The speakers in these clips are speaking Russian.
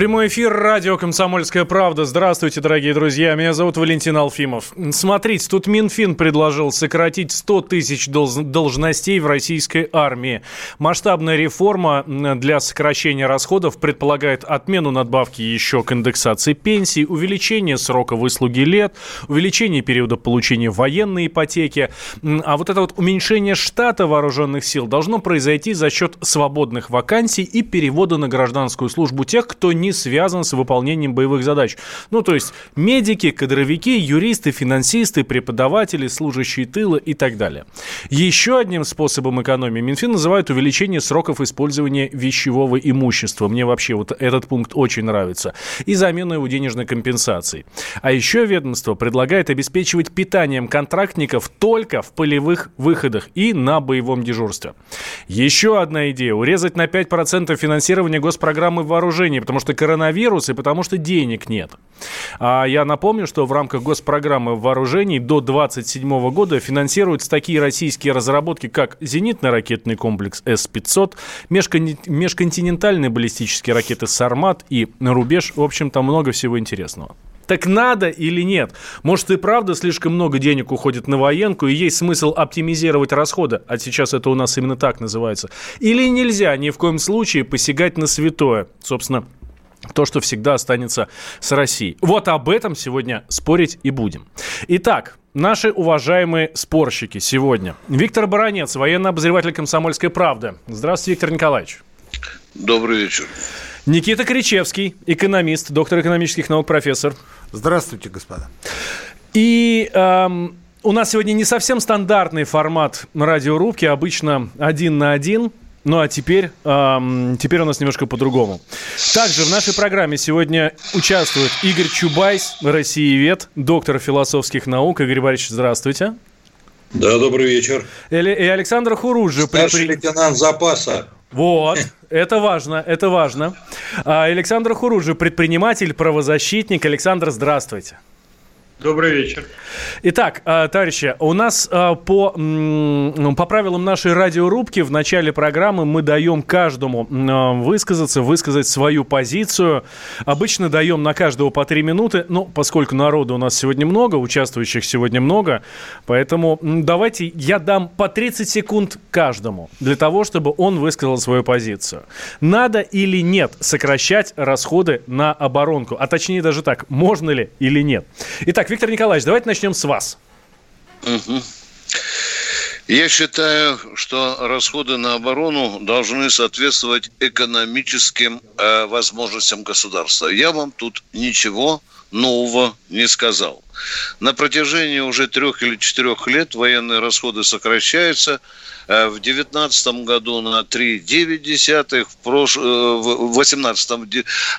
Прямой эфир радио «Комсомольская правда». Здравствуйте, дорогие друзья. Меня зовут Валентин Алфимов. Смотрите, тут Минфин предложил сократить 100 тысяч должностей в российской армии. Масштабная реформа для сокращения расходов предполагает отмену надбавки еще к индексации пенсий, увеличение срока выслуги лет, увеличение периода получения военной ипотеки. А вот это вот уменьшение штата вооруженных сил должно произойти за счет свободных вакансий и перевода на гражданскую службу тех, кто не связан с выполнением боевых задач. Ну, то есть медики, кадровики, юристы, финансисты, преподаватели, служащие тыла и так далее. Еще одним способом экономии Минфин называют увеличение сроков использования вещевого имущества. Мне вообще вот этот пункт очень нравится. И замену его денежной компенсацией. А еще ведомство предлагает обеспечивать питанием контрактников только в полевых выходах и на боевом дежурстве. Еще одна идея – урезать на 5% финансирование госпрограммы вооружений, потому что коронавирус и потому что денег нет. А я напомню, что в рамках госпрограммы вооружений до 2027 года финансируются такие российские разработки, как зенитно-ракетный комплекс С-500, межконтинентальные баллистические ракеты «Сармат» и «Рубеж». В общем, там много всего интересного. Так надо или нет? Может и правда слишком много денег уходит на военку, и есть смысл оптимизировать расходы, а сейчас это у нас именно так называется. Или нельзя ни в коем случае посягать на святое? Собственно, то, что всегда останется с Россией. Вот об этом сегодня спорить и будем. Итак, Наши уважаемые спорщики сегодня. Виктор Баранец, военный обозреватель «Комсомольской правды». Здравствуйте, Виктор Николаевич. Добрый вечер. Никита Кричевский, экономист, доктор экономических наук, профессор. Здравствуйте, господа. И эм, у нас сегодня не совсем стандартный формат радиорубки, обычно один на один. Ну а теперь, эм, теперь у нас немножко по-другому. Также в нашей программе сегодня участвует Игорь Чубайс, россиевед, доктор философских наук. Игорь Борисович, здравствуйте. Да, добрый вечер. И, и Александр Хуруджи. Старший при... лейтенант запаса. Вот, это важно, это важно. А, Александр Хуруджи, предприниматель, правозащитник. Александр, здравствуйте. Добрый вечер. Итак, э, товарищи, у нас э, по, ну, по правилам нашей радиорубки в начале программы мы даем каждому э, высказаться, высказать свою позицию. Обычно даем на каждого по три минуты, но поскольку народу у нас сегодня много, участвующих сегодня много, поэтому давайте я дам по 30 секунд каждому для того, чтобы он высказал свою позицию. Надо или нет сокращать расходы на оборонку? А точнее даже так, можно ли или нет? Итак, Виктор Николаевич, давайте начнем с вас. Угу. Я считаю, что расходы на оборону должны соответствовать экономическим э, возможностям государства. Я вам тут ничего нового не сказал. На протяжении уже трех или четырех лет военные расходы сокращаются – Э, в 2019 году на 3,9, в 2018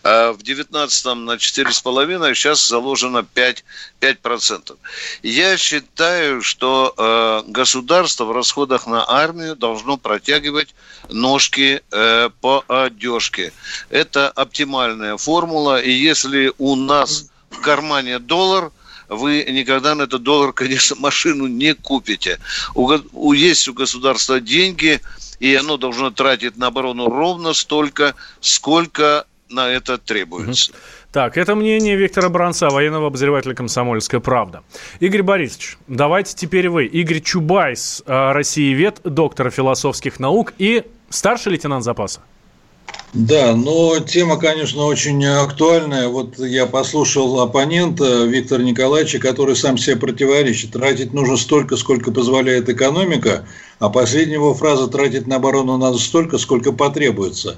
в 19 э, на 4,5, а сейчас заложено 5, 5%. Я считаю, что э, государство в расходах на армию должно протягивать ножки по одежке. Это оптимальная формула, и если у нас в кармане доллар – вы никогда на этот доллар, конечно, машину не купите. У, есть у государства деньги, и оно должно тратить на оборону ровно столько, сколько на это требуется. Так, это мнение Виктора Бранца, военного обозревателя «Комсомольская правда». Игорь Борисович, давайте теперь вы. Игорь Чубайс, э, Россиевед, доктор философских наук и старший лейтенант запаса. Да, но тема, конечно, очень актуальная. Вот я послушал оппонента Виктора Николаевича, который сам себе противоречит. Тратить нужно столько, сколько позволяет экономика, а последняя его фраза «тратить на оборону надо столько, сколько потребуется».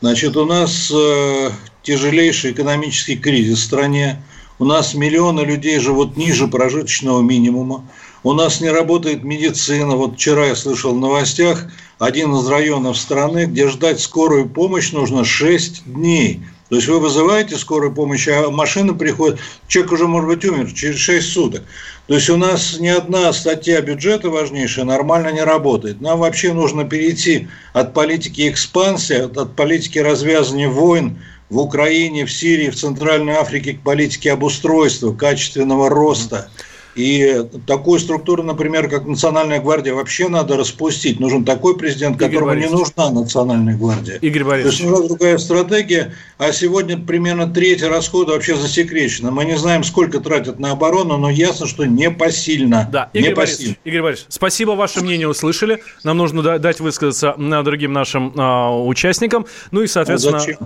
Значит, у нас э, тяжелейший экономический кризис в стране, у нас миллионы людей живут ниже прожиточного минимума, у нас не работает медицина. Вот вчера я слышал в новостях, один из районов страны, где ждать скорую помощь нужно 6 дней. То есть вы вызываете скорую помощь, а машина приходит, человек уже может быть умер через 6 суток. То есть у нас ни одна статья бюджета важнейшая нормально не работает. Нам вообще нужно перейти от политики экспансии, от политики развязывания войн в Украине, в Сирии, в Центральной Африке к политике обустройства, качественного роста. И такую структуру, например, как Национальная гвардия, вообще надо распустить. Нужен такой президент, Игорь которому Борисович. не нужна Национальная гвардия. Игорь Борисович. То есть нужна другая стратегия. А сегодня примерно треть расхода вообще засекречена. Мы не знаем, сколько тратят на оборону, но ясно, что не посильно. Да, Игорь, не Борисович, посильно. Игорь Борисович, спасибо, ваше мнение услышали. Нам нужно дать высказаться другим нашим а, участникам. Ну и, соответственно... А зачем?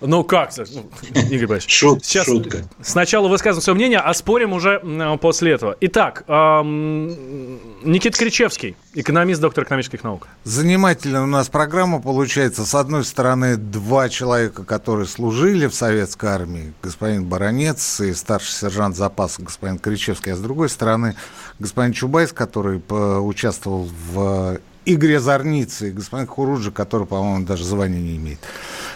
Ну как? Ну, Игорь Борисович. Шут, сейчас шутка. Сначала высказываем свое мнение, а спорим уже после этого. Итак, эм, Никита Кричевский, экономист, доктор экономических наук. Занимательная у нас программа получается. С одной стороны, два человека, которые служили в советской армии, господин Баранец и старший сержант запаса господин Кричевский, а с другой стороны, господин Чубайс, который участвовал в игре Зорницы и господин Хуруджи, который, по-моему, даже звания не имеет.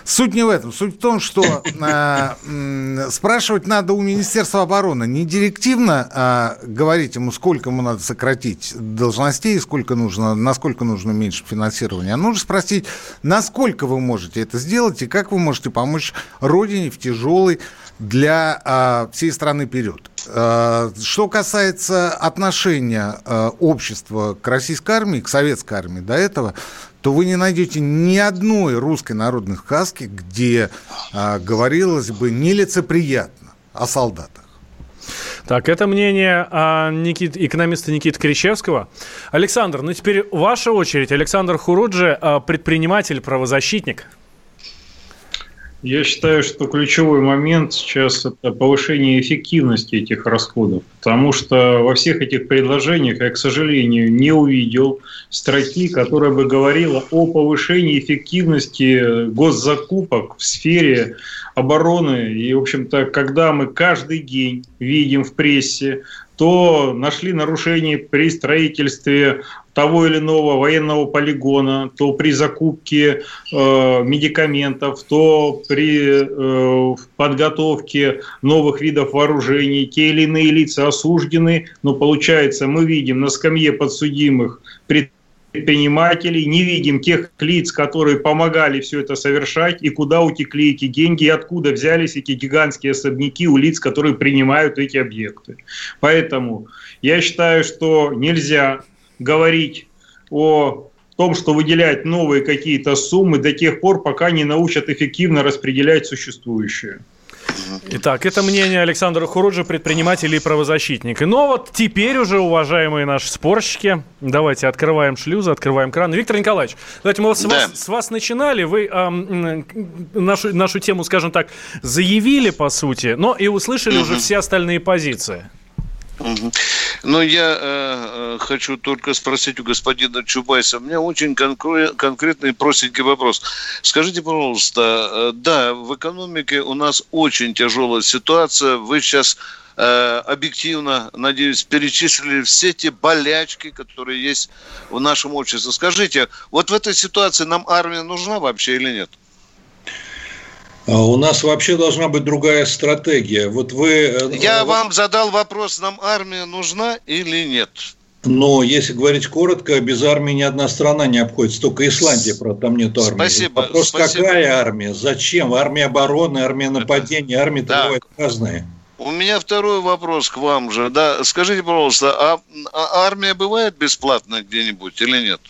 Суть не в этом. Суть в том, что э, спрашивать надо у Министерства обороны. Не директивно э, говорить ему, сколько ему надо сократить должностей, сколько нужно, насколько нужно меньше финансирования. А нужно спросить, насколько вы можете это сделать и как вы можете помочь Родине в тяжелый для э, всей страны период. Э, что касается отношения э, общества к российской армии, к советской армии до этого, то вы не найдете ни одной русской народной сказки, где а, говорилось бы нелицеприятно о солдатах. Так, это мнение а, Никит, экономиста Никиты Кричевского. Александр, ну теперь ваша очередь. Александр Хуруджи, а, предприниматель, правозащитник. Я считаю, что ключевой момент сейчас это повышение эффективности этих расходов, потому что во всех этих предложениях я, к сожалению, не увидел строки, которая бы говорила о повышении эффективности госзакупок в сфере обороны. И, в общем-то, когда мы каждый день видим в прессе то нашли нарушения при строительстве того или иного военного полигона, то при закупке э, медикаментов, то при э, подготовке новых видов вооружений, те или иные лица осуждены, но получается мы видим на скамье подсудимых предпринимателей, не видим тех лиц, которые помогали все это совершать, и куда утекли эти деньги, и откуда взялись эти гигантские особняки у лиц, которые принимают эти объекты. Поэтому я считаю, что нельзя говорить о том, что выделять новые какие-то суммы до тех пор, пока не научат эффективно распределять существующие. Итак, это мнение Александра Хуруджи, предпринимателя и правозащитника. Но вот теперь уже, уважаемые наши спорщики, давайте открываем шлюзы, открываем кран. Виктор Николаевич, давайте мы с, да. вас, с вас начинали, вы эм, нашу, нашу тему, скажем так, заявили, по сути, но и услышали угу. уже все остальные позиции. Ну, я э, э, хочу только спросить у господина Чубайса. У меня очень конкре- конкретный простенький вопрос. Скажите, пожалуйста, э, да, в экономике у нас очень тяжелая ситуация. Вы сейчас э, объективно, надеюсь, перечислили все те болячки, которые есть в нашем обществе. Скажите, вот в этой ситуации нам армия нужна вообще или нет? У нас вообще должна быть другая стратегия. Вот вы... Э, Я вот... вам задал вопрос, нам армия нужна или нет? Но если говорить коротко, без армии ни одна страна не обходится. Только Исландия, правда, там нет армии. Спасибо. Вопрос, спасибо. какая армия? Зачем? Армия обороны, армия нападения, армии бывают разные. У меня второй вопрос к вам же. Да, скажите, пожалуйста, а, а армия бывает бесплатная где-нибудь или нет?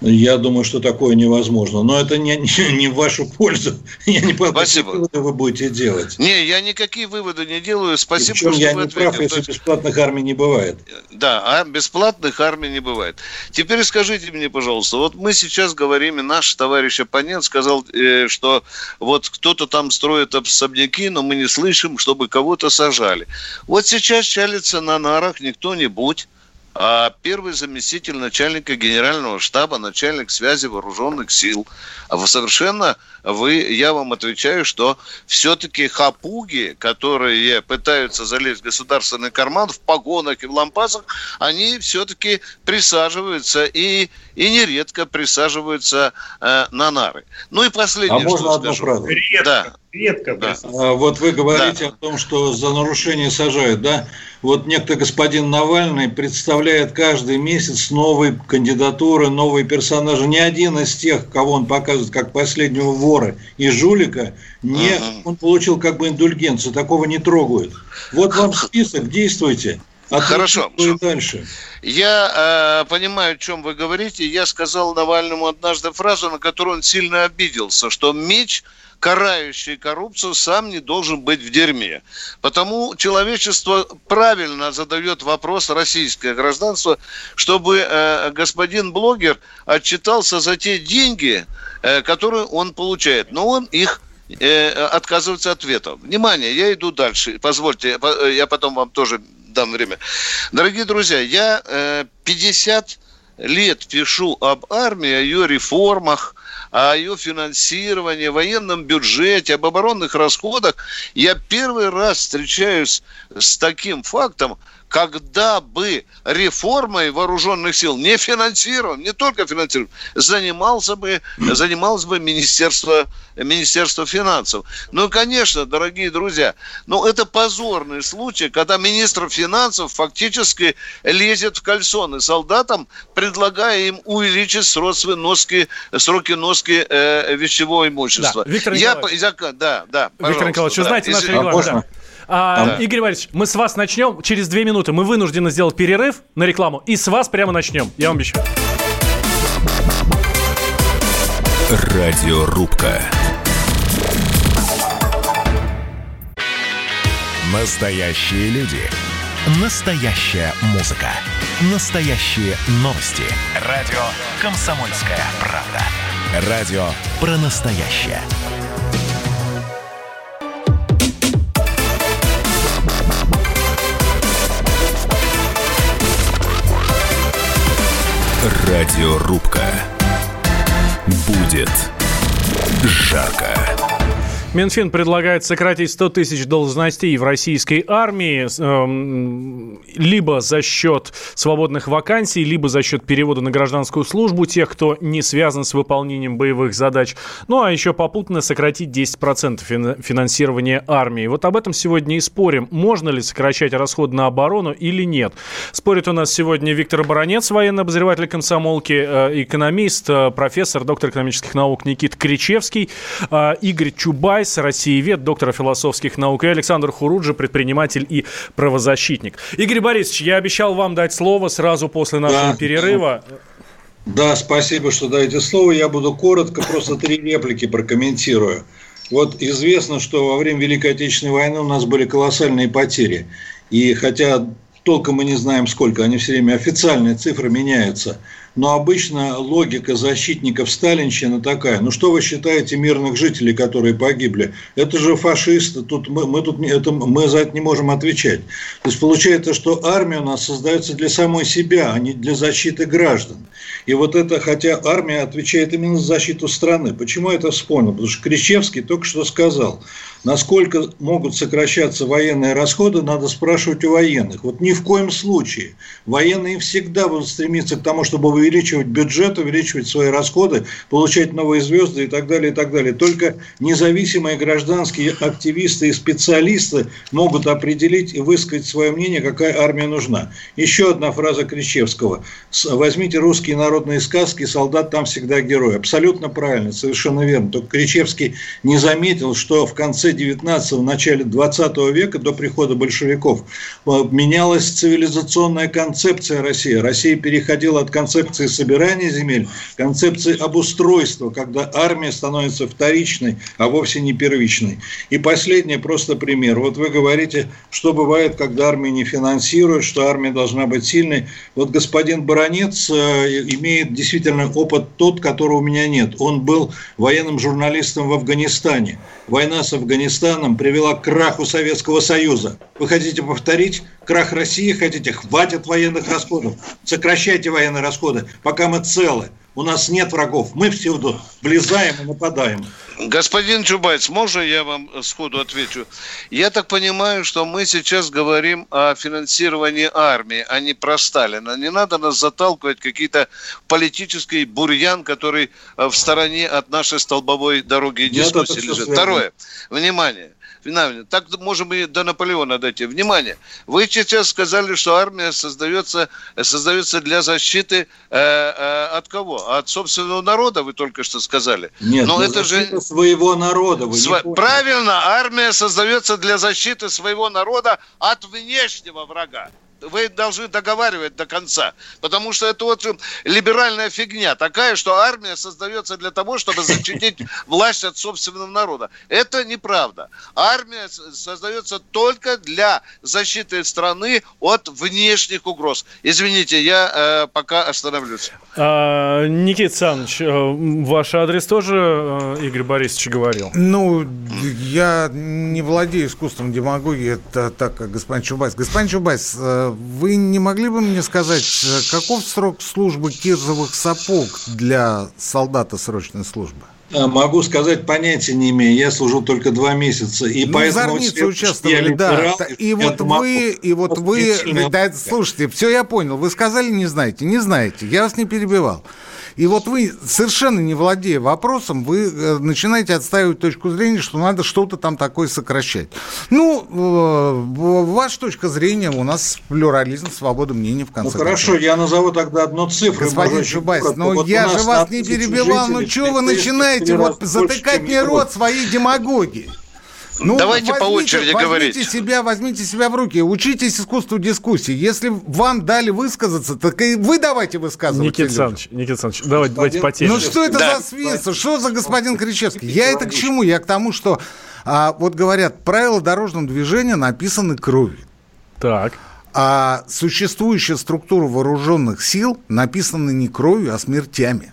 Я думаю, что такое невозможно. Но это не, не, не в вашу пользу. Я не понимаю, какие выводы вы будете делать. Не, я никакие выводы не делаю. Спасибо, что я вы не ответили. прав, если бесплатных армий не бывает. Да, а бесплатных армий не бывает. Теперь скажите мне, пожалуйста, вот мы сейчас говорим, и наш товарищ оппонент сказал, э, что вот кто-то там строит особняки, но мы не слышим, чтобы кого-то сажали. Вот сейчас чалится на нарах не кто-нибудь, а первый заместитель начальника генерального штаба, начальник связи вооруженных сил. А совершенно, вы, я вам отвечаю, что все-таки хапуги, которые пытаются залезть в государственный карман в погонах и в лампасах, они все-таки присаживаются и, и нередко присаживаются э, на нары. Ну и последнее, а что можно скажу. Одну Да, редко. Да. А, вот вы говорите да. о том, что за нарушение сажают, да? Вот некто господин Навальный представляет каждый месяц новые кандидатуры, новые персонажи. Ни один из тех, кого он показывает как последнего вора и жулика, не, он получил как бы индульгенцию, такого не трогают. Вот вам список, действуйте. А Хорошо. И дальше. Я э, понимаю, о чем вы говорите. Я сказал Навальному однажды фразу, на которую он сильно обиделся, что меч карающий коррупцию, сам не должен быть в дерьме. Потому человечество правильно задает вопрос российское гражданство, чтобы э, господин блогер отчитался за те деньги, э, которые он получает. Но он их э, отказывается ответом. Внимание, я иду дальше. Позвольте, я потом вам тоже дам время. Дорогие друзья, я э, 50 лет пишу об армии, о ее реформах, о ее финансировании, военном бюджете, об оборонных расходах, я первый раз встречаюсь с таким фактом, когда бы реформой вооруженных сил не финансирован, не только финансирован, занимался бы, занималось бы Министерство, Министерство финансов. Ну, конечно, дорогие друзья, ну, это позорный случай, когда министр финансов фактически лезет в кальсоны солдатам, предлагая им увеличить сроки носки, сроки носки э, вещевого имущества. Да, Виктор Николаевич. Я, да, да, Виктор Николаевич, вы знаете наш регламент. Да. А, да. Игорь Валерьевич, мы с вас начнем через две минуты. Мы вынуждены сделать перерыв на рекламу. И с вас прямо начнем. Я вам обещаю. Радиорубка. Настоящие люди. Настоящая музыка. Настоящие новости. Радио «Комсомольская правда». Радио про настоящее. Радиорубка. Будет жарко. Минфин предлагает сократить 100 тысяч должностей в российской армии э, либо за счет свободных вакансий, либо за счет перевода на гражданскую службу тех, кто не связан с выполнением боевых задач. Ну, а еще попутно сократить 10% финансирования армии. Вот об этом сегодня и спорим. Можно ли сокращать расход на оборону или нет? Спорит у нас сегодня Виктор Баранец, военный обозреватель комсомолки, э, экономист, э, профессор, доктор экономических наук Никит Кричевский, э, Игорь Чубай, Вайс, Россиевед, доктор философских наук, и Александр Хуруджи, предприниматель и правозащитник. Игорь Борисович, я обещал вам дать слово сразу после нашего да. перерыва. Да, спасибо, что даете слово. Я буду коротко, просто три реплики прокомментирую. Вот известно, что во время Великой Отечественной войны у нас были колоссальные потери. И хотя толком мы не знаем сколько, они все время официальные цифры меняются – но обычно логика защитников Сталинщины такая. Ну что вы считаете мирных жителей, которые погибли? Это же фашисты, тут мы, мы, тут, это, мы за это не можем отвечать. То есть получается, что армия у нас создается для самой себя, а не для защиты граждан. И вот это, хотя армия отвечает именно за защиту страны. Почему я это вспомнил? Потому что Кричевский только что сказал – Насколько могут сокращаться военные расходы, надо спрашивать у военных. Вот ни в коем случае. Военные всегда будут стремиться к тому, чтобы увеличивать бюджет, увеличивать свои расходы, получать новые звезды и так далее, и так далее. Только независимые гражданские активисты и специалисты могут определить и высказать свое мнение, какая армия нужна. Еще одна фраза Кричевского. Возьмите русские народные сказки, солдат там всегда герой. Абсолютно правильно, совершенно верно. Только Кричевский не заметил, что в конце конце 19-го, начале 20 века, до прихода большевиков, э, менялась цивилизационная концепция России. Россия переходила от концепции собирания земель к концепции обустройства, когда армия становится вторичной, а вовсе не первичной. И последний просто пример. Вот вы говорите, что бывает, когда армия не финансирует, что армия должна быть сильной. Вот господин Баранец э, имеет действительно опыт тот, которого у меня нет. Он был военным журналистом в Афганистане. Война с Афганистаном привела к краху Советского Союза. Вы хотите повторить крах России? Хотите? Хватит военных расходов. Сокращайте военные расходы, пока мы целы. У нас нет врагов. Мы всюду влезаем и нападаем. Господин Чубайс, можно я вам сходу отвечу? Я так понимаю, что мы сейчас говорим о финансировании армии, а не про Сталина. Не надо нас заталкивать какие-то политический бурьян, который э, в стороне от нашей столбовой дороги и дискуссии лежит. Второе. Внимание виновен. Так можем и до Наполеона дойти. Внимание, вы сейчас сказали, что армия создается, создается для защиты э, э, от кого? От собственного народа, вы только что сказали. Нет, Но это же своего народа. Вы Сво... Правильно, армия создается для защиты своего народа от внешнего врага вы должны договаривать до конца. Потому что это вот либеральная фигня такая, что армия создается для того, чтобы защитить власть от собственного народа. Это неправда. Армия создается только для защиты страны от внешних угроз. Извините, я э, пока остановлюсь. А, Никита Александрович, э, ваш адрес тоже э, Игорь Борисович говорил? Ну, я не владею искусством демагогии, это так, как господин Чубайс. Господин Чубайс, э, вы не могли бы мне сказать, э, каков срок службы кирзовых сапог для солдата срочной службы? Э, могу сказать, понятия не имею. Я служил только два месяца. И ну, поэтому в Зорнице участвовали, да. И вот вы, и вот вы, да, слушайте, все я понял. Вы сказали, не знаете, не знаете. Я вас не перебивал. И вот вы, совершенно не владея вопросом, вы э, начинаете отстаивать точку зрения, что надо что-то там такое сокращать. Ну, э, ваша точка зрения, у нас плюрализм, свобода мнений, в конце Ну, хорошо, я назову тогда одну цифру. Господин Чубайс, ну, вот я же вас не перебивал, ну, что вы начинаете вот затыкать мне рот своей демагогией? Ну, Давайте возьмите, по очереди возьмите говорить. Себя, возьмите себя в руки, учитесь искусству дискуссии. Если вам дали высказаться, так и вы давайте высказывать. Никита Александрович, Никита Александрович, давайте, давайте по теме. Ну что это да. за свинство? Что за господин Кричевский? Я это к чему? Я к тому, что а, вот говорят, правила дорожного движения написаны кровью. Так. А существующая структура вооруженных сил написана не кровью, а смертями.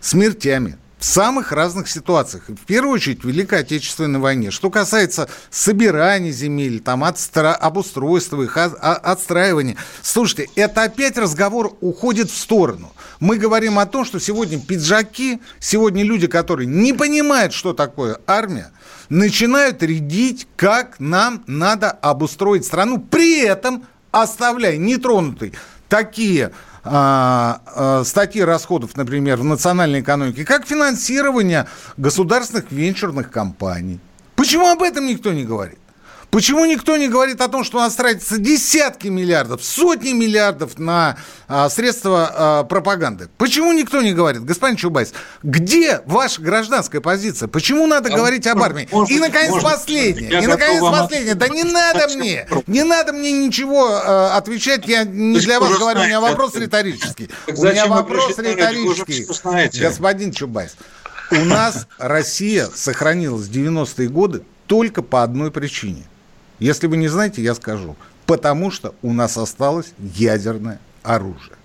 Смертями самых разных ситуациях. В первую очередь в Великой Отечественной войне. Что касается собирания земель, там, отстра... обустройства их, от... отстраивания. Слушайте, это опять разговор уходит в сторону. Мы говорим о том, что сегодня пиджаки, сегодня люди, которые не понимают, что такое армия, начинают рядить, как нам надо обустроить страну, при этом оставляя нетронутой такие а, а, статьи расходов, например, в национальной экономике, как финансирование государственных венчурных компаний. Почему об этом никто не говорит? Почему никто не говорит о том, что у нас тратится десятки миллиардов, сотни миллиардов на а, средства а, пропаганды? Почему никто не говорит? Господин Чубайс, где ваша гражданская позиция? Почему надо а, говорить об армии? Может, и, наконец, может, последнее. И, наконец, последнее. Да не надо мне, не надо мне ничего а, отвечать. Я не для вас говорю, у меня вопрос риторический. У меня вопрос риторический. Господин Чубайс, у нас Россия сохранилась в 90-е годы только по одной причине – если вы не знаете, я скажу. Потому что у нас осталось ядерное оружие.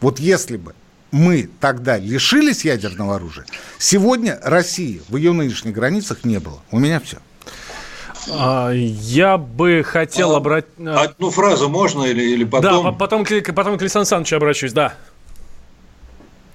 Вот если бы мы тогда лишились ядерного оружия, сегодня России в ее нынешних границах не было. У меня все. А, я бы хотел а, обратить... А, одну фразу можно или, или потом? Да, потом, потом к Александру Александровичу обращусь, да.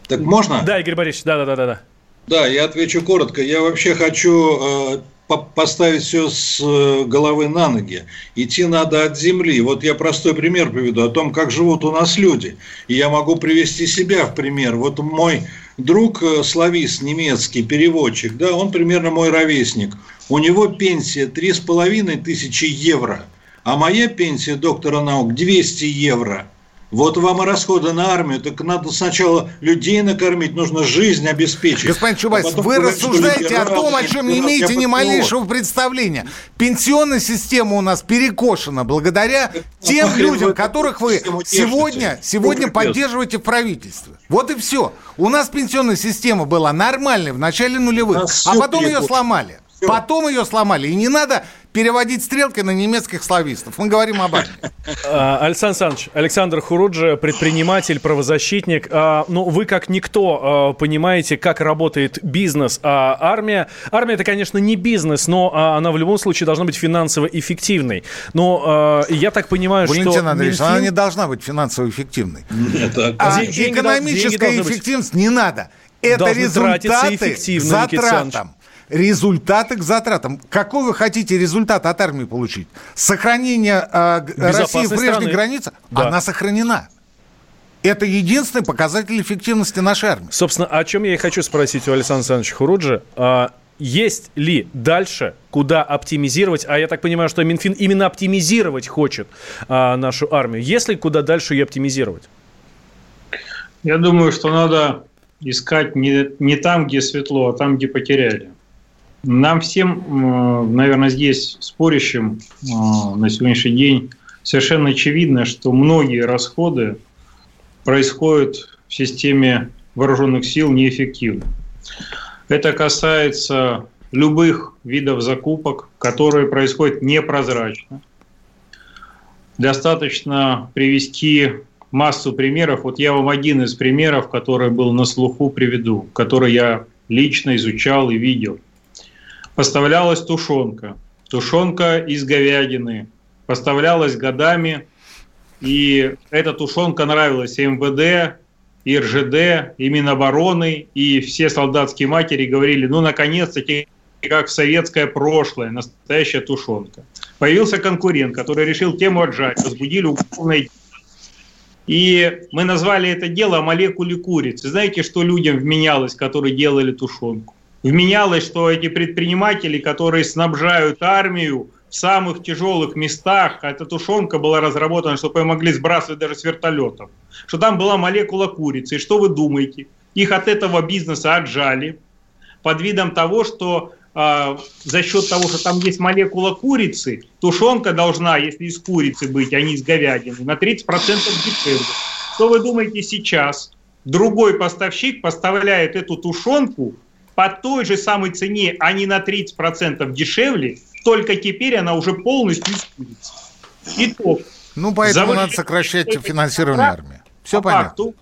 Так можно? Да, Игорь Борисович, да-да-да. Да, я отвечу коротко. Я вообще хочу э, поставить все с э, головы на ноги. Идти надо от земли. Вот я простой пример приведу о том, как живут у нас люди. И я могу привести себя в пример. Вот мой друг э, славист немецкий, переводчик, да, он примерно мой ровесник. У него пенсия 3,5 тысячи евро, а моя пенсия доктора наук 200 евро – вот вам и расходы на армию. Так надо сначала людей накормить, нужно жизнь обеспечить. Господин Чубайс, а вы рассуждаете о том, о чем не имеете ни малейшего представления. Пенсионная система у нас перекошена благодаря тем людям, которых вы сегодня, сегодня поддерживаете в правительстве. Вот и все. У нас пенсионная система была нормальной в начале нулевых, а потом ее сломали Потом ее сломали. И не надо переводить стрелки на немецких славистов. Мы говорим об армии. А, Александр Александрович, Александр Хуруджи, предприниматель, правозащитник. А, ну, вы как никто а, понимаете, как работает бизнес. А армия, армия это, конечно, не бизнес, но она в любом случае должна быть финансово эффективной. Но я так понимаю, Валентин что... Андреевич, Минфин... она не должна быть финансово эффективной. Нет, а экономическая эффективность не надо. Это результаты затратам результаты к затратам. Какой вы хотите результат от армии получить? Сохранение э, России в прежней страны. границе? Да. Она сохранена. Это единственный показатель эффективности нашей армии. Собственно, о чем я и хочу спросить у Александра Александровича Хуруджи. А, есть ли дальше куда оптимизировать, а я так понимаю, что Минфин именно оптимизировать хочет а, нашу армию. Есть ли куда дальше ее оптимизировать? Я думаю, что надо искать не, не там, где светло, а там, где потеряли. Нам всем, наверное, здесь спорящим на сегодняшний день совершенно очевидно, что многие расходы происходят в системе вооруженных сил неэффективно. Это касается любых видов закупок, которые происходят непрозрачно. Достаточно привести массу примеров. Вот я вам один из примеров, который был на слуху, приведу, который я лично изучал и видел поставлялась тушенка. Тушенка из говядины. Поставлялась годами. И эта тушенка нравилась и МВД, и РЖД, и Минобороны, и все солдатские матери говорили, ну, наконец-таки, как в советское прошлое, настоящая тушенка. Появился конкурент, который решил тему отжать, возбудили уголовное и мы назвали это дело молекуле курицы. Знаете, что людям вменялось, которые делали тушенку? Вменялось, что эти предприниматели, которые снабжают армию в самых тяжелых местах, а эта тушенка была разработана, чтобы ее могли сбрасывать даже с вертолетов, что там была молекула курицы. И что вы думаете? Их от этого бизнеса отжали под видом того, что э, за счет того, что там есть молекула курицы, тушенка должна, если из курицы быть, а не из говядины, на 30% дешевле. Что вы думаете сейчас? Другой поставщик поставляет эту тушенку по той же самой цене, а не на 30% дешевле, только теперь она уже полностью используется. Итог. Ну, поэтому надо сокращать финансирование армии. Все по понятно. Факту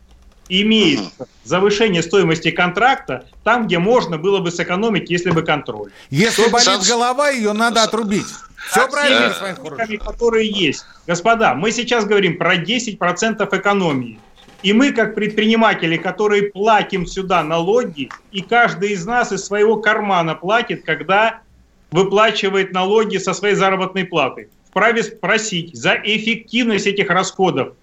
имеет завышение стоимости контракта там, где можно было бы сэкономить, если бы контроль. Если болит Сам... голова, ее надо отрубить. Все правильно, господин которые есть. Господа, мы сейчас говорим про 10% экономии. И мы, как предприниматели, которые платим сюда налоги, и каждый из нас из своего кармана платит, когда выплачивает налоги со своей заработной платы, вправе спросить за эффективность этих расходов,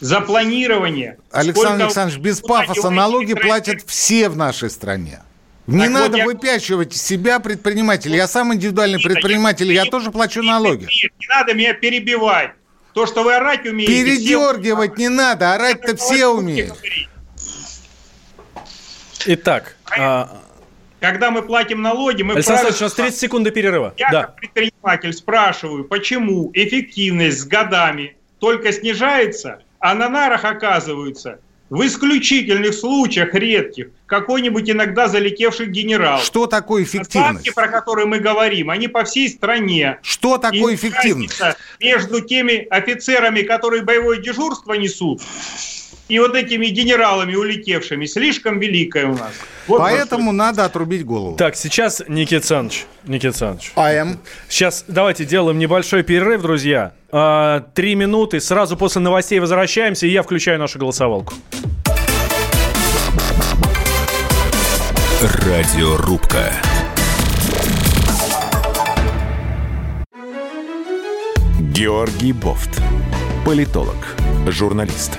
за планирование. Александр Александрович, без пафоса налоги платят все в нашей стране. Не так надо вот я... выпячивать себя, предпринимателей. Я сам индивидуальный предприниматель, я тоже плачу налоги. Нет, не надо меня перебивать. То, что вы орать умеете... Передергивать все... не надо, орать-то все умеют. Итак, а... Когда мы платим налоги, мы... Александр Александрович, у нас 30 секунд до перерыва. Я да. как предприниматель спрашиваю, почему эффективность с годами только снижается, а на нарах оказываются в исключительных случаях редких какой-нибудь иногда залетевший генерал. Что такое эффективность? Ставки, про которые мы говорим, они по всей стране. Что такое эффективность? Между теми офицерами, которые боевое дежурство несут, и вот этими генералами улетевшими слишком великая у нас. Вот Поэтому надо отрубить голову. Так, сейчас, Никит Саныч, Никит Саныч. Am. Сейчас давайте делаем небольшой перерыв, друзья. А, три минуты, сразу после новостей возвращаемся, и я включаю нашу голосовалку. Радиорубка. Георгий Бофт. Политолог, журналист,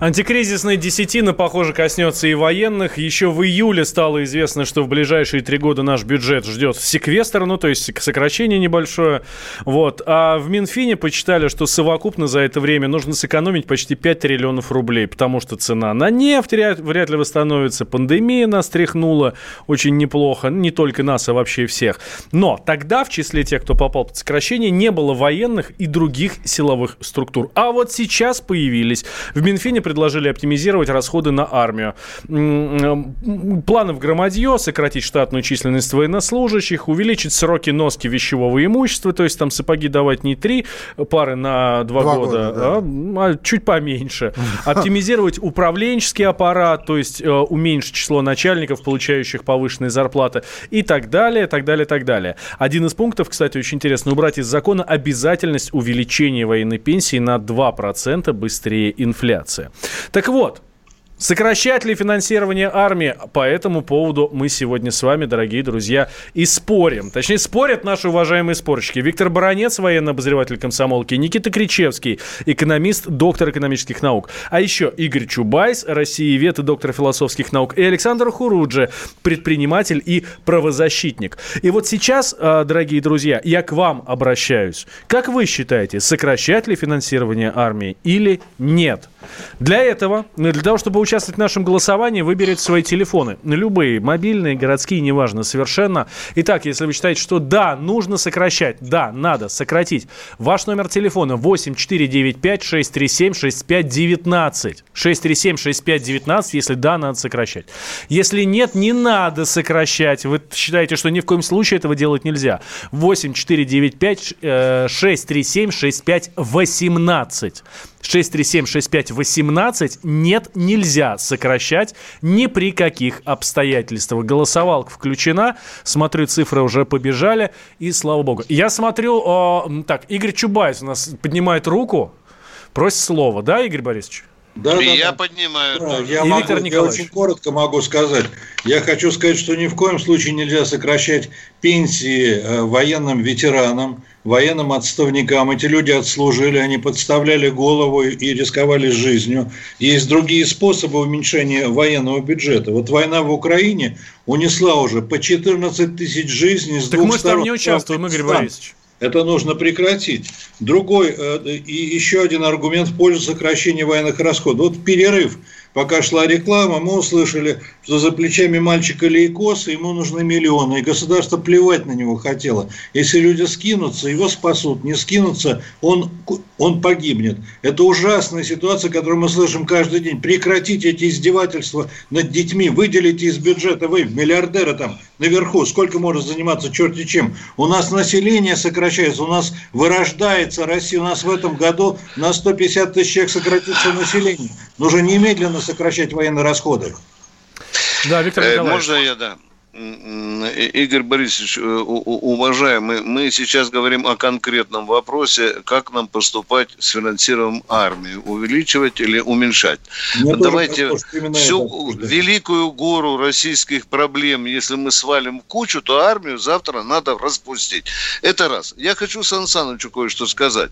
Антикризисная десятина, похоже, коснется и военных. Еще в июле стало известно, что в ближайшие три года наш бюджет ждет секвестр, ну, то есть сокращение небольшое. Вот. А в Минфине почитали, что совокупно за это время нужно сэкономить почти 5 триллионов рублей, потому что цена на нефть вряд ли восстановится, пандемия нас тряхнула очень неплохо, не только нас, а вообще всех. Но тогда в числе тех, кто попал под сокращение, не было военных и других силовых структур. А вот сейчас появились. В Минфине предложили оптимизировать расходы на армию. Планы в громадье, сократить штатную численность военнослужащих, увеличить сроки носки вещевого имущества, то есть там сапоги давать не три пары на два, два года, года да. а, а чуть поменьше. Оптимизировать управленческий аппарат, то есть э, уменьшить число начальников, получающих повышенные зарплаты и так далее, так далее, так далее. Один из пунктов, кстати, очень интересно, убрать из закона обязательность увеличения военной пенсии на 2% быстрее инфляции. Так вот, Сокращать ли финансирование армии? По этому поводу мы сегодня с вами, дорогие друзья, и спорим. Точнее, спорят наши уважаемые спорщики. Виктор Баранец, военный обозреватель комсомолки, Никита Кричевский, экономист, доктор экономических наук. А еще Игорь Чубайс, россиевед и доктор философских наук. И Александр Хуруджи, предприниматель и правозащитник. И вот сейчас, а, дорогие друзья, я к вам обращаюсь. Как вы считаете, сокращать ли финансирование армии или нет? Для этого, для того, чтобы участвовать в нашем голосовании, выберите свои телефоны. Любые, мобильные, городские, неважно, совершенно. Итак, если вы считаете, что да, нужно сокращать, да, надо сократить. Ваш номер телефона 8495 637 6519. 637 6519, если да, надо сокращать. Если нет, не надо сокращать. Вы считаете, что ни в коем случае этого делать нельзя. 8495 637 6518. 637-6518 нет, нельзя сокращать ни при каких обстоятельствах. Голосовалка включена, смотрю, цифры уже побежали, и слава богу. Я смотрю, о, так, Игорь Чубайс у нас поднимает руку, просит слово, да, Игорь Борисович? Да, да, я да. поднимаю. Да, я, могу, Виктор я очень коротко могу сказать. Я хочу сказать, что ни в коем случае нельзя сокращать пенсии э, военным ветеранам, военным отставникам. Эти люди отслужили, они подставляли голову и рисковали жизнью. Есть другие способы уменьшения военного бюджета. Вот война в Украине унесла уже по 14 тысяч жизней с так двух мы сторон. там не участвуем, Игорь Борисович. Это нужно прекратить. Другой э, и еще один аргумент в пользу сокращения военных расходов. Вот перерыв пока шла реклама, мы услышали, что за плечами мальчика лейкоз, ему нужны миллионы, и государство плевать на него хотело. Если люди скинутся, его спасут, не скинутся, он, он погибнет. Это ужасная ситуация, которую мы слышим каждый день. Прекратите эти издевательства над детьми, выделите из бюджета, вы, миллиардеры там наверху, сколько может заниматься черти чем. У нас население сокращается, у нас вырождается Россия, у нас в этом году на 150 тысяч человек сократится население. Нужно немедленно сокращать военные расходы. Да, Виктор э, Николаевич. Можно я, да? Игорь Борисович, э, уважаемый, мы сейчас говорим о конкретном вопросе, как нам поступать с финансированием армии, увеличивать или уменьшать. Мне Давайте всю великую гору российских проблем, если мы свалим в кучу, то армию завтра надо распустить. Это раз. Я хочу Сан Санычу кое-что сказать.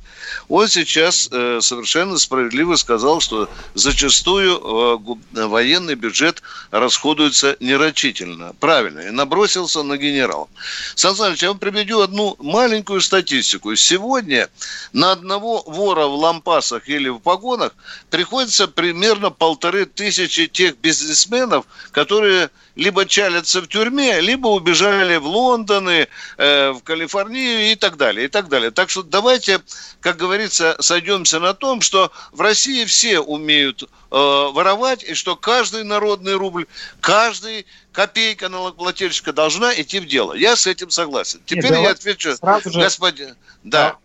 Он сейчас э, совершенно справедливо сказал, что зачастую э, военный бюджет расходуется нерачительно. Правильно правильно, и набросился на генерал. Сан Саныч, я вам приведу одну маленькую статистику. Сегодня на одного вора в лампасах или в погонах приходится примерно полторы тысячи тех бизнесменов, которые либо чалятся в тюрьме, либо убежали в Лондоны, э, в Калифорнию и так далее, и так далее. Так что давайте, как говорится, сойдемся на том, что в России все умеют э, воровать, и что каждый народный рубль, каждый копейка налогоплательщика должна идти в дело. Я с этим согласен. Теперь Нет, я отвечу, сразу же... господин... Да.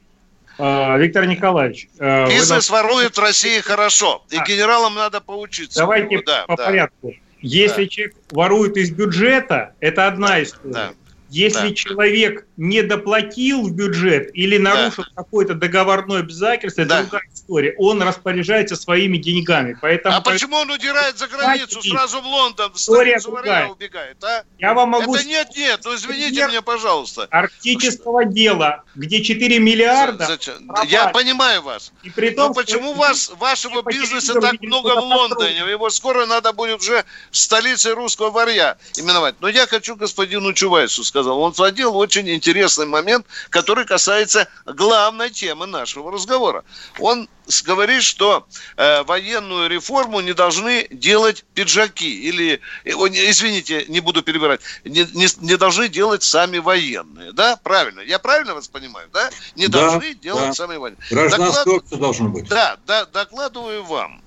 А, Виктор Николаевич. Э, Бизнес вы... ворует в России хорошо, и а. генералам надо поучиться. Давайте да, по да. порядку. Если да. человек ворует из бюджета, это одна история. Да. Если да. человек не доплатил в бюджет или нарушил да. какое-то договорное обязательство, да. это другая история. Он распоряжается своими деньгами. Поэтому, а почему он удирает за границу, сразу в Лондон, в столицу убегает? А? Я вам могу... Это нет, нет, ну извините меня, пожалуйста. Арктического ну, дела, где 4 миллиарда... Зачем? Я понимаю вас. И при том, Но почему вас, вашего бизнеса так много в Лондоне? Его скоро надо будет уже столицей русского варья именовать. Но я хочу господину Чувайсу сказать, сказал. Он задел очень интересный момент, который касается главной темы нашего разговора. Он говорит, что э, военную реформу не должны делать пиджаки или, э, извините, не буду перебирать, не, не, не должны делать сами военные, да? Правильно? Я правильно вас понимаю, да? Не да, должны делать да. сами военные. Гражданское Доклад... должно быть. Да, да, докладываю вам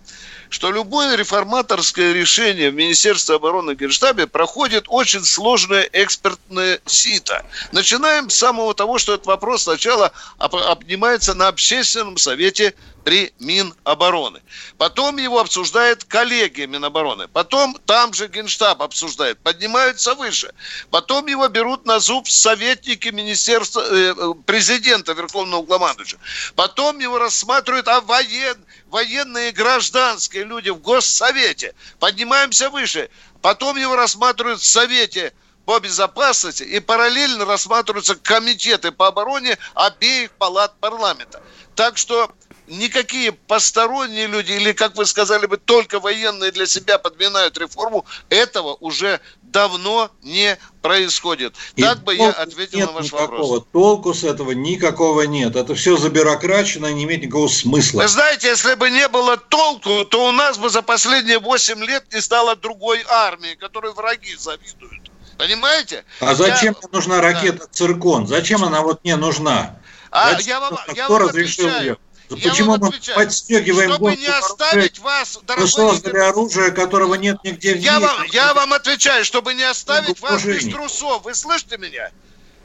что любое реформаторское решение в Министерстве обороны Генштабе проходит очень сложное экспертное сито. Начинаем с самого того, что этот вопрос сначала обнимается на общественном совете при Минобороны. Потом его обсуждает коллегия Минобороны. Потом там же Генштаб обсуждает. Поднимаются выше. Потом его берут на зуб советники Министерства, э, э президента Верховного Главнокомандующего. Потом его рассматривают а воен, военные и гражданские люди в Госсовете. Поднимаемся выше. Потом его рассматривают в Совете по безопасности и параллельно рассматриваются комитеты по обороне обеих палат парламента. Так что никакие посторонние люди или, как вы сказали бы, только военные для себя подминают реформу, этого уже давно не происходит. И так бы я ответил на ваш никакого. вопрос. Толку с этого никакого нет. Это все забюрокрачено, не имеет никакого смысла. Вы знаете, если бы не было толку, то у нас бы за последние 8 лет не стало другой армии, которой враги завидуют. Понимаете? А зачем я... нужна ракета да. «Циркон»? Зачем она вот мне нужна? А зачем? я вам, я вам разрешил отвечаю. ее? Я Почему мы подстегиваем Чтобы не оставить вас, дорогой... Оружие, которого нет нигде в я мире. Вам, я вам отвечаю, чтобы не оставить вас без трусов. Вы слышите меня?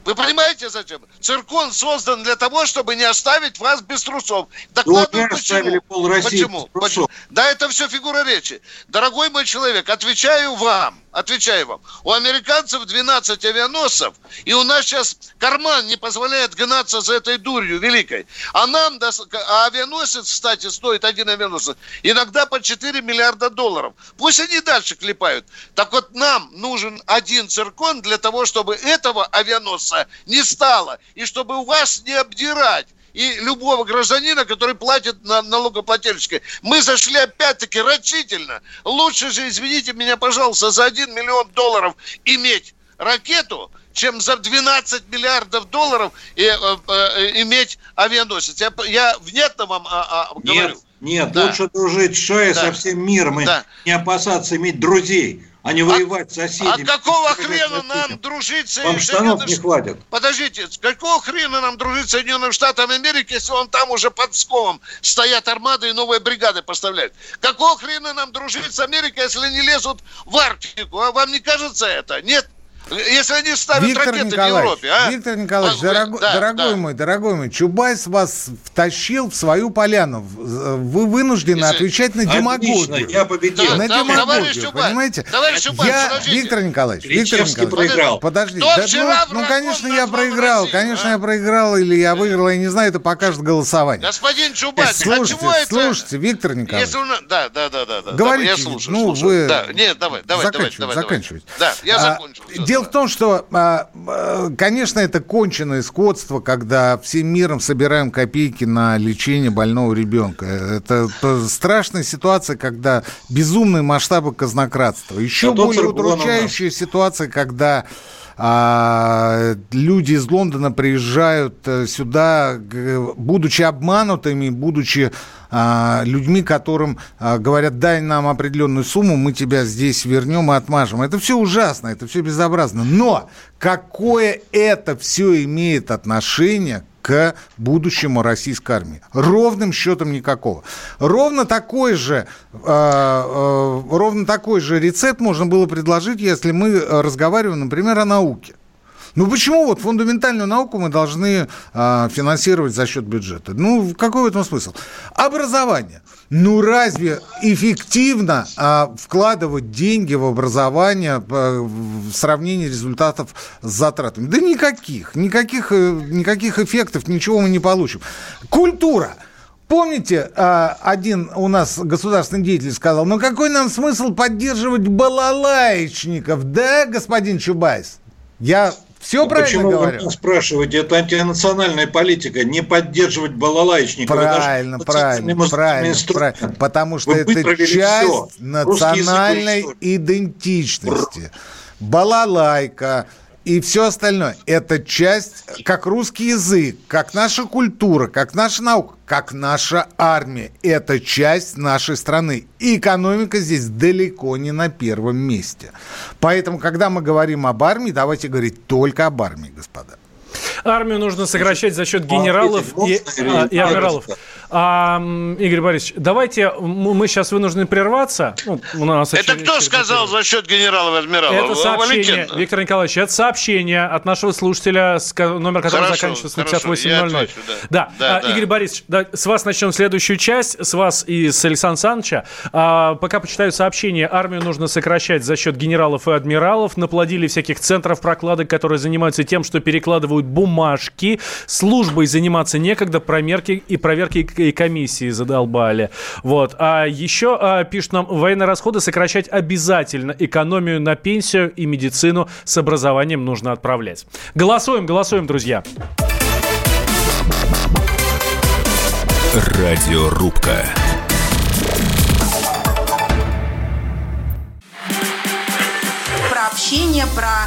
Вы понимаете, зачем? Циркон создан для того, чтобы не оставить вас без трусов. Докладываю, ну, почему. Пол России почему? почему? Да, это все фигура речи. Дорогой мой человек, отвечаю вам. Отвечаю вам. У американцев 12 авианосцев, и у нас сейчас карман не позволяет гнаться за этой дурью великой. А нам, а авианосец, кстати, стоит один авианосец, иногда по 4 миллиарда долларов. Пусть они дальше клепают. Так вот, нам нужен один циркон для того, чтобы этого авианосца не стало, и чтобы вас не обдирать и любого гражданина, который платит на налогоплательщика. Мы зашли опять-таки рачительно. Лучше же, извините меня, пожалуйста, за 1 миллион долларов иметь ракету, чем за 12 миллиардов долларов и, э, э, иметь авианосец. Я, я внятно вам а, а, говорю? Нет, нет да. лучше дружить с да. со всем миром и да. не опасаться иметь друзей а не воевать с соседями. А какого хрена нам дружить с Вам штанов не хватит. Подождите, какого хрена нам дружить с Соединенными Штатами Америки, если он там уже под Псковом стоят армады и новые бригады поставляют? Какого хрена нам дружить с Америкой, если не лезут в Арктику? А вам не кажется это? Нет? Если они ставят Виктор ракеты Николаевич, в Европе, а? Виктор Николаевич, а, дорогой, да, дорогой да. мой, дорогой мой, Чубайс вас втащил в свою поляну. Вы вынуждены Если... отвечать на демагогию. Отлично, я победил. на да, демагогию, понимаете? Товарищ Чубайс, я, подождите. Виктор Николаевич, Виктор Николаевич, проиграл. Подожди, да, ну, ну, конечно, я проиграл, России, конечно, а? я проиграл, или я выиграл, я не знаю, это покажет голосование. Господин Чубайс, слушайте, а чего это? Слушайте, Виктор Николаевич. Если... Да, да, да, да. Говорите, я слушаю, ну, слушаю. вы... Да, нет, давай, давай, заканчивайте, давай, заканчивайте. Да, я а, закончил. Дело в том, что а, а, конечно, это конченое скотство, когда всем миром собираем копейки на лечение больного ребенка. Это страшная ситуация, когда безумные масштабы казнократства. Еще более удручающая ситуация, когда а, люди из Лондона приезжают э, сюда, будучи обманутыми, будучи а, людьми, которым а, говорят, дай нам определенную сумму, мы тебя здесь вернем и отмажем. Это все ужасно, это все безобразно. Но какое это все имеет отношение к будущему российской армии. Ровным счетом никакого. Ровно такой же, э, э, ровно такой же рецепт можно было предложить, если мы разговариваем, например, о науке. Ну почему вот фундаментальную науку мы должны а, финансировать за счет бюджета? Ну какой в этом смысл? Образование. Ну разве эффективно а, вкладывать деньги в образование а, в сравнении результатов с затратами? Да никаких, никаких, э, никаких эффектов, ничего мы не получим. Культура. Помните, один у нас государственный деятель сказал, ну какой нам смысл поддерживать балалаечников, да, господин Чубайс? Я все ну, правильно почему говорю? Почему вы спрашиваете? Это антинациональная политика. Не поддерживать балалайчников. Правильно, правильно, правильно, правильно. Потому что вы это часть все. национальной идентичности. Балалайка, и все остальное. Это часть, как русский язык, как наша культура, как наша наука, как наша армия. Это часть нашей страны. И экономика здесь далеко не на первом месте. Поэтому, когда мы говорим об армии, давайте говорить только об армии, господа. Армию нужно сокращать за счет генералов и, а, и адмиралов. А, Игорь Борисович, давайте мы сейчас вынуждены прерваться. Ну, у нас это кто сказал за счет генералов и адмиралов? Это сообщение, Валентин. Виктор Николаевич, это сообщение от нашего слушателя, номер которого хорошо, заканчивается на 5800. Да. Да. Да, а, да. Игорь Борисович, да, с вас начнем следующую часть, с вас и с Александра Александровича. А, пока почитаю сообщение. Армию нужно сокращать за счет генералов и адмиралов. Наплодили всяких центров прокладок, которые занимаются тем, что перекладывают бумажки. Службой заниматься некогда, промерки и проверки и комиссии задолбали. Вот. А еще а, пишут нам, военные расходы сокращать обязательно. Экономию на пенсию и медицину с образованием нужно отправлять. Голосуем, голосуем, друзья. Радиорубка. Про общение, про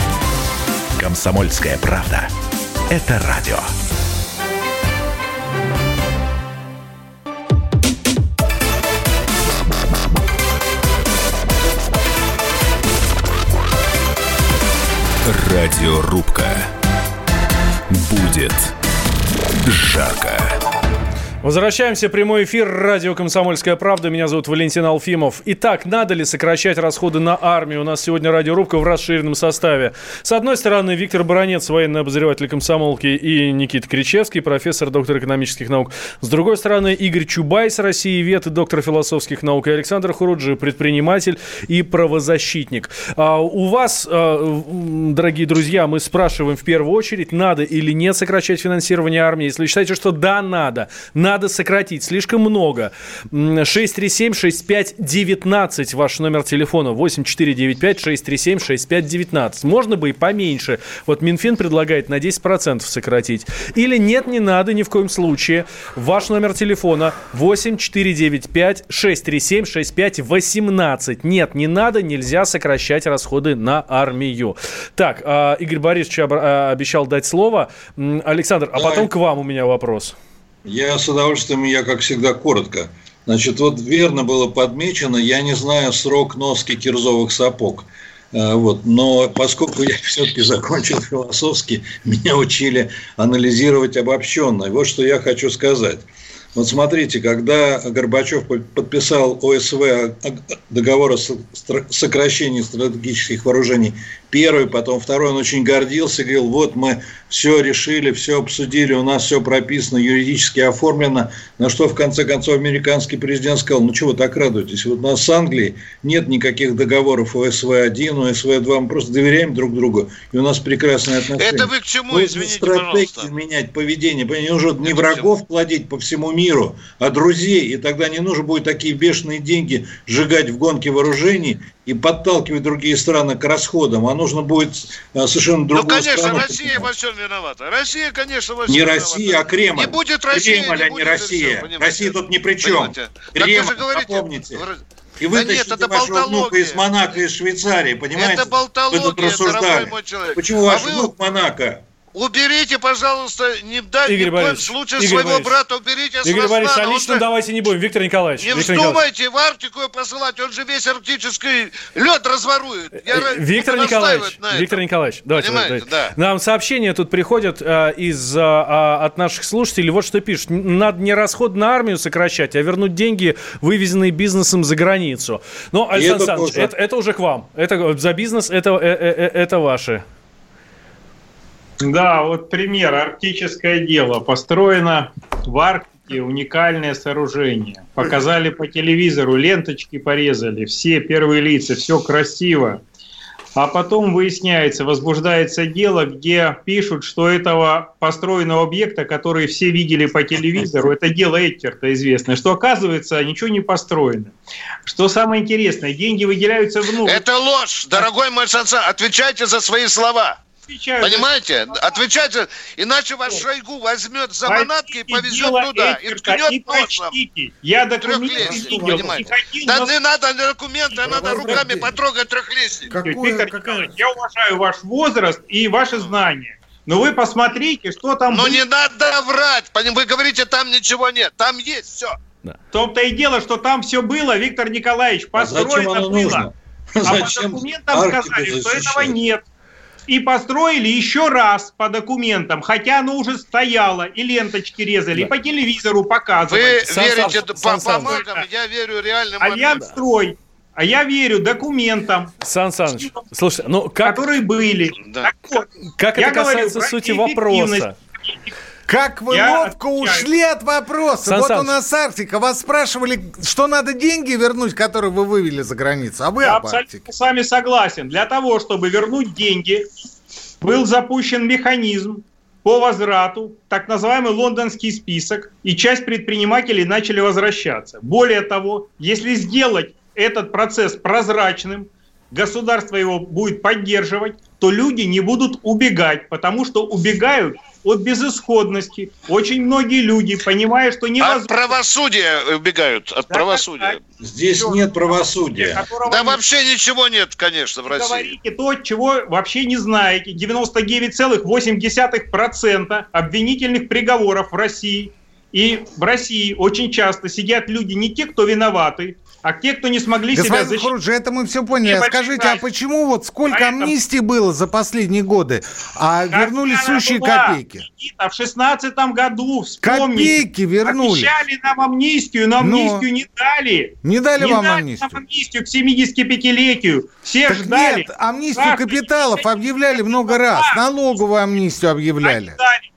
«Комсомольская правда». Это радио. Радиорубка. Будет жарко. Возвращаемся прямой эфир. Радио «Комсомольская правда». Меня зовут Валентин Алфимов. Итак, надо ли сокращать расходы на армию? У нас сегодня радиорубка в расширенном составе. С одной стороны, Виктор Баранец, военный обозреватель комсомолки, и Никита Кричевский, профессор, доктор экономических наук. С другой стороны, Игорь Чубайс, России вет доктор философских наук. И Александр Хуруджи, предприниматель и правозащитник. А у вас, а, дорогие друзья, мы спрашиваем в первую очередь, надо или нет сокращать финансирование армии. Если считаете, что да, надо, надо надо сократить. Слишком много. 637-6519 ваш номер телефона. 8495-637-6519. Можно бы и поменьше. Вот Минфин предлагает на 10% сократить. Или нет, не надо ни в коем случае. Ваш номер телефона 8495-637-6518. Нет, не надо, нельзя сокращать расходы на армию. Так, а, Игорь Борисович а, обещал дать слово. Александр, а потом к вам у меня вопрос. Я с удовольствием, я как всегда коротко. Значит, вот верно было подмечено, я не знаю срок носки кирзовых сапог. Э, вот. Но поскольку я все-таки закончил философски, меня учили анализировать обобщенно. Вот что я хочу сказать. Вот смотрите, когда Горбачев подписал ОСВ договор о сокращении стратегических вооружений первый, потом второй, он очень гордился, говорил, вот мы все решили, все обсудили, у нас все прописано, юридически оформлено. На что в конце концов американский президент сказал, ну чего вы так радуетесь, вот у нас с Англией нет никаких договоров ОСВ-1, ОСВ-2, мы просто доверяем друг другу, и у нас прекрасные отношения. Это вы к чему, Нужно извините, пожалуйста. менять, поведение, не уже не врагов плодить по всему миру, а друзей, и тогда не нужно будет такие бешеные деньги сжигать в гонке вооружений и подталкивать другие страны к расходам, а нужно будет э, совершенно другую Ну, конечно, страну. Россия во всем виновата. Россия, конечно, во всем Не виновата. Россия, а Кремль. Не будет Россия, Кремль, не а не Россия. Все, Россия тут ни при чем. Понимаете? Кремль, вы говорите, запомните. И вы да нет, это вашего внука из Монако, из Швейцарии, понимаете? Это болтология, рассуждали. мой человек. Почему а ваш вы... внук Монако? Уберите, пожалуйста, не дайте Игорь ни Борисович, случае Игорь своего брата уберите с Игорь Борисович, а лично же- давайте не будем. Виктор Николаевич. Не Виктор Николаевич. вздумайте в Арктику посылать, он же весь арктический лед разворует. Я Э, Виктор Николаевич. Виктор Николаевич, давайте, Понимаете, давайте. Нам сообщения тут приходят э, из, э, а, от наших слушателей. Вот что пишут. Надо не расход на армию сокращать, а вернуть деньги, вывезенные бизнесом за границу. Но, И Александр это Александрович, это, это уже к вам. Это за бизнес, это, э, э, э, это ваше. Да, вот пример. Арктическое дело. Построено в Арктике уникальное сооружение. Показали по телевизору, ленточки порезали, все первые лица, все красиво. А потом выясняется, возбуждается дело, где пишут, что этого построенного объекта, который все видели по телевизору, это дело Эттерта известное, что оказывается ничего не построено. Что самое интересное, деньги выделяются в новую Это ложь, дорогой мой Сансан. Отвечайте за свои слова. Отвечаю. Понимаете? Отвечайте, иначе вас Шойгу возьмет за манатки и повезет туда. И Эдгерта и ткнет носом. прочтите. Я документы видел. Да не надо документы, а надо руками потрогать трехлестник. Виктор Николаевич, я уважаю ваш возраст и ваши знания. Но вы посмотрите, что там... Но было. не надо врать. Вы говорите, там ничего нет. Там есть все. В том-то и дело, что там все было, Виктор Николаевич, А зачем построено оно было. нужно? А Зачем по документам сказали, что этого нет. И построили еще раз по документам, хотя оно уже стояло, и ленточки резали, и по телевизору показывали. Вы верите по бумагам, я верю реальным Альянстрой. А я верю документам, Сан Саныч, слушайте, ну как, которые были. Так вот, как я это говорю касается про сути вопроса? Как вы Я ловко отвечаю. ушли от вопроса. Сан вот Саныч. у нас Арктика. Вас спрашивали, что надо деньги вернуть, которые вы вывели за границу. А вы Я об Арктике. абсолютно с вами согласен. Для того, чтобы вернуть деньги, был запущен механизм по возврату, так называемый лондонский список, и часть предпринимателей начали возвращаться. Более того, если сделать этот процесс прозрачным, государство его будет поддерживать, то люди не будут убегать, потому что убегают от безысходности. Очень многие люди, понимая, что От невозможно... правосудия убегают, от Да, правосудия. Здесь нет правосудия. Да нет. вообще ничего нет, конечно, в России. говорите то, чего вообще не знаете. 99,8% обвинительных приговоров в России. И в России очень часто сидят люди не те, кто виноваты, а те, кто не смогли себя Господин защитить. Хруджи, это мы все поняли. А Небольшая скажите, а почему вот сколько Поэтому- амнистий было за последние годы, а Когда вернули сущие была, копейки? Никита, в шестнадцатом году, вспомните. Копейки вернули. Обещали нам амнистию, но Но. амнистию не дали. Не дали вам дали амнистию? нам амнистию к 75-летию. Все Так ждали. нет, амнистию Как капиталов объявляли много раз, налоговую амнистию объявляли. Они дали.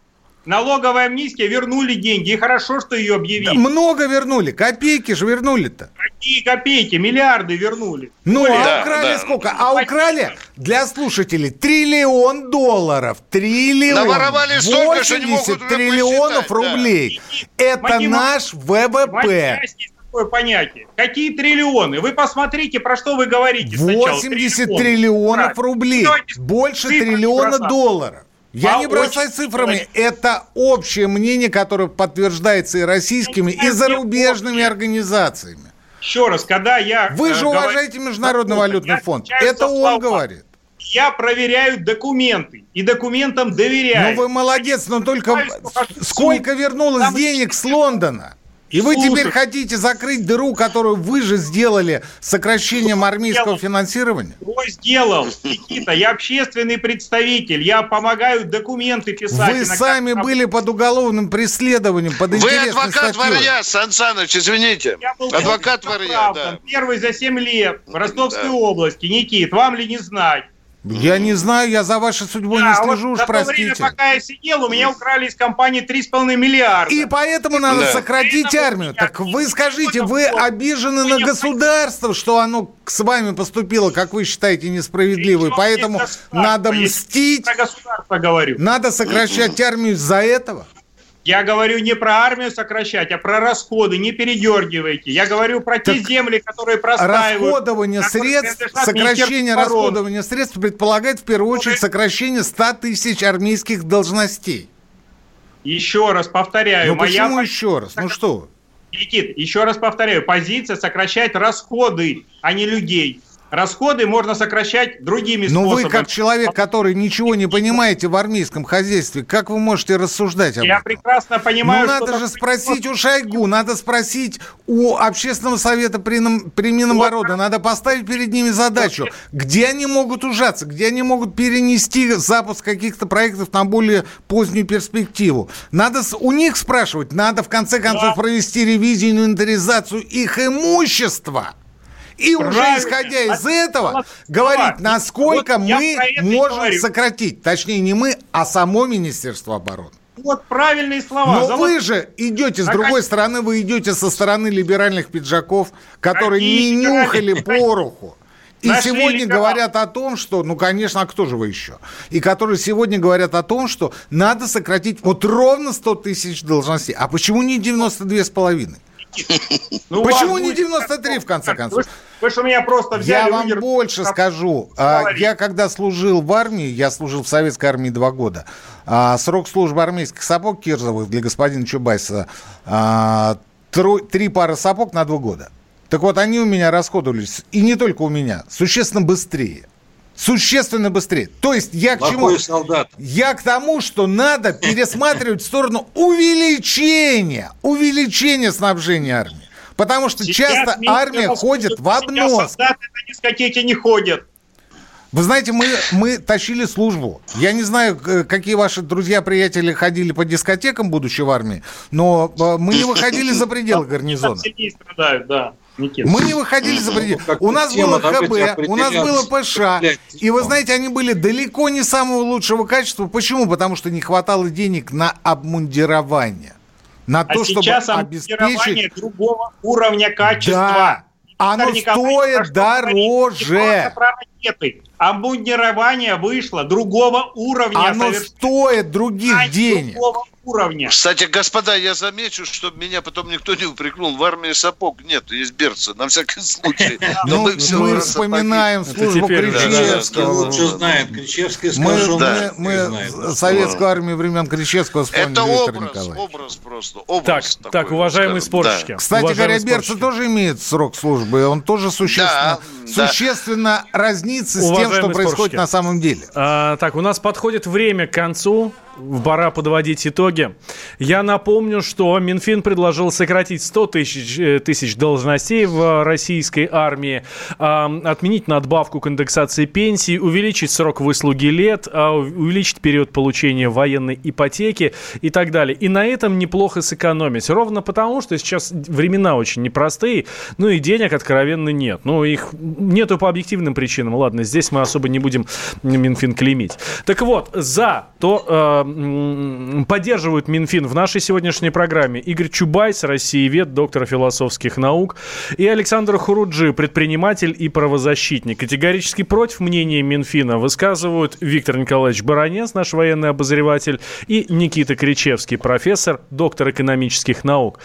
Налоговая амнистия, вернули деньги. И хорошо, что ее объявили. Много вернули, копейки же вернули-то. Какие копейки, миллиарды вернули. Ну, Более- а Да, украли да. сколько? А украли для слушателей триллион долларов. Триллион. Наворовали столько, что не могут 80 уже триллионов да. рублей. Это Математика. наш ВВП. такое понятие. Какие триллионы? Вы посмотрите, про что вы говорите сначала. 80 Триллион. триллионов Правильно. рублей. Давайте Больше триллиона бросать. долларов. Я А не бросаю очень цифрами. Это общее мнение, которое подтверждается и российскими, и зарубежными организациями. Еще раз, когда я... Вы э, же говорю- уважаете Международный валютный фонд. Это он слова. говорит. Я проверяю документы. И документам доверяю. Ну вы молодец, но только сколько вернулось денег с Лондона? И вы Слушай. теперь хотите закрыть дыру, которую вы же сделали сокращением армейского сделал? финансирования? Кто сделал, Никита? Я общественный представитель. Я помогаю документы писать. Вы Иногда сами там- были под уголовным преследованием, под Вы адвокат статьей. варья, Сан Саныч, извините. Я был Адвокат варья, да. Первый за 7 лет в Ростовской Да. области. Никит, вам ли не знать? Я не знаю, я за вашей судьбой не Да, вот слежу, уж за то время, простите. пока я сидел, у меня украли из компании 3,5 миллиарда. И поэтому надо Да. сократить армию. Так вы не скажите, вы вот. обижены Вы на не государство, что оно с вами поступило, как вы считаете, несправедливо, и поэтому надо мстить, Про государство говорю. надо сокращать армию из-за этого. Я говорю не про армию сокращать, а про расходы. Не передергивайте. Я говорю про те Так земли, которые простаивают. Расходование средств, сокращение расходования средств предполагает в первую очередь сокращение 100 тысяч армейских должностей. Еще раз повторяю. Ну моя почему еще раз? Ну что? Никит, еще раз повторяю. Позиция сокращать расходы, а не людей. Расходы можно сокращать другими Но способами. вы, как человек, который ничего не понимаете в армейском хозяйстве, как вы можете рассуждать об Я этом? прекрасно понимаю, ну, что надо же такое спросить у Шойгу, надо спросить у Общественного совета при, при Минобороны, надо поставить перед ними задачу, где они могут ужаться, где они могут перенести запуск каких-то проектов на более позднюю перспективу. Надо у них спрашивать, надо в конце концов провести ревизию, инвентаризацию их имущества. И уже исходя из этого, говорить, насколько Вот мы можем сократить. Точнее, не мы, а само Министерство обороны. Вот правильные слова. Но Завод- вы же идете с А другой как- стороны, вы идете со стороны либеральных пиджаков, которые Какие не нюхали пороху. И Нашли сегодня либерал. говорят о том, что, ну, конечно, а кто же вы еще? И которые сегодня говорят о том, что надо сократить вот ровно 100 тысяч должностей. А почему не 92 с половиной? Ну, Почему не будет 93 в конце концов? Вы же меня просто взяли... Я вам выдернули. больше скажу. А, Я когда служил в армии, я служил в советской армии два года. А, Срок службы армейских сапог Кирзовых для господина Чубайса а, три пары сапог на два года. Так вот, они у меня расходовались, и не только у меня, существенно быстрее. Существенно быстрее. То есть я к чему? Плохой солдат. Я к тому, что надо пересматривать в сторону увеличения, увеличения снабжения армии. Потому что Сейчас часто армия его ходит в Сейчас обнос. солдаты на дискотеке не ходят. Вы знаете, мы, мы тащили службу. Я не знаю, какие ваши друзья-приятели ходили по дискотекам, будучи в армии, но э, мы не выходили за пределы гарнизона. Страдают, да. Никита. Мы не выходили за пределы. Ну, У нас тема было ХБ, у нас было. ПШ. И вы знаете, они были далеко не самого лучшего качества. Почему? Потому что не хватало денег на обмундирование. На А то, чтобы сейчас обмундирование обеспечить... другого уровня качества. Да, оно Николаевич, стоит дороже. Ракеты. Обмундирование вышло другого уровня. Оно совершенно стоит других денег. другого уровня. Кстати, господа, я замечу, чтобы меня потом никто не упрекнул. В армии сапог нет, есть берцы, на всякий случай. Но Ну, мы, вспоминаем службу. Кричевского. Лучше знает. Кричевский Мы, советскую армию времен Кричевского вспомнили, Это образ, образ просто. Так, так, уважаемые спорщики. Кстати говоря, берцы тоже имеют срок службы, он тоже существенно, существенно разнится с тем, Уважаемые что происходит спорщики. на самом деле. А, так, у нас подходит время к концу. Пора подводить итоги. Я напомню, что Минфин предложил сократить 100 тысяч, э, тысяч должностей в российской армии, а, отменить надбавку к индексации пенсий, увеличить срок выслуги лет, а, увеличить период получения военной ипотеки и так далее. И на этом неплохо сэкономить. Ровно потому, что сейчас времена очень непростые, ну и денег откровенно нет. Ну, их нету по объективным причинам. Ладно, здесь мы особо не будем Минфин клеймить. Так вот, за то э, поддерживают Минфин в нашей сегодняшней программе Игорь Чубайс, россиевед, доктор философских наук, и Александр Хуруджи, предприниматель и правозащитник. Категорически против мнения Минфина высказывают Виктор Николаевич Баранец, наш военный обозреватель, и Никита Кричевский, профессор, доктор экономических наук.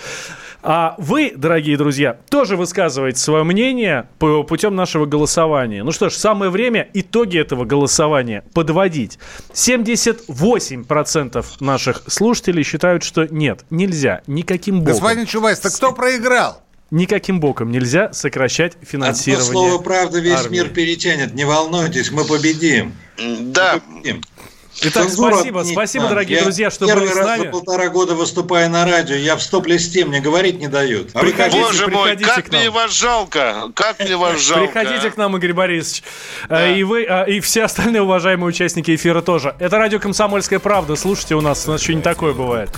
А вы, дорогие друзья, тоже высказываете свое мнение по- путем нашего голосования. Ну что ж, самое время итоги этого голосования подводить. 78% наших слушателей считают, что нет, нельзя, никаким боком. Господин Чубайс, так кто проиграл? Никаким боком нельзя сокращать Одно финансирование. слово «правда» весь армии. мир перетянет. Не волнуйтесь, мы победим. Да. Победим. Итак, Цензуру спасибо, отменить спасибо, надо. дорогие Я друзья, что первый были с раз нами. за полтора года выступая на радио, я в стоп-листе, мне говорить не дают. А Приходите, Боже мой, приходите как к нам. мне вас жалко, как мне вас жалко. Приходите к нам, Игорь Борисович. Э, И вы, а, и все остальные уважаемые участники эфира тоже. Это радио «Комсомольская правда». Слушайте у нас, у нас что-нибудь такое бывает.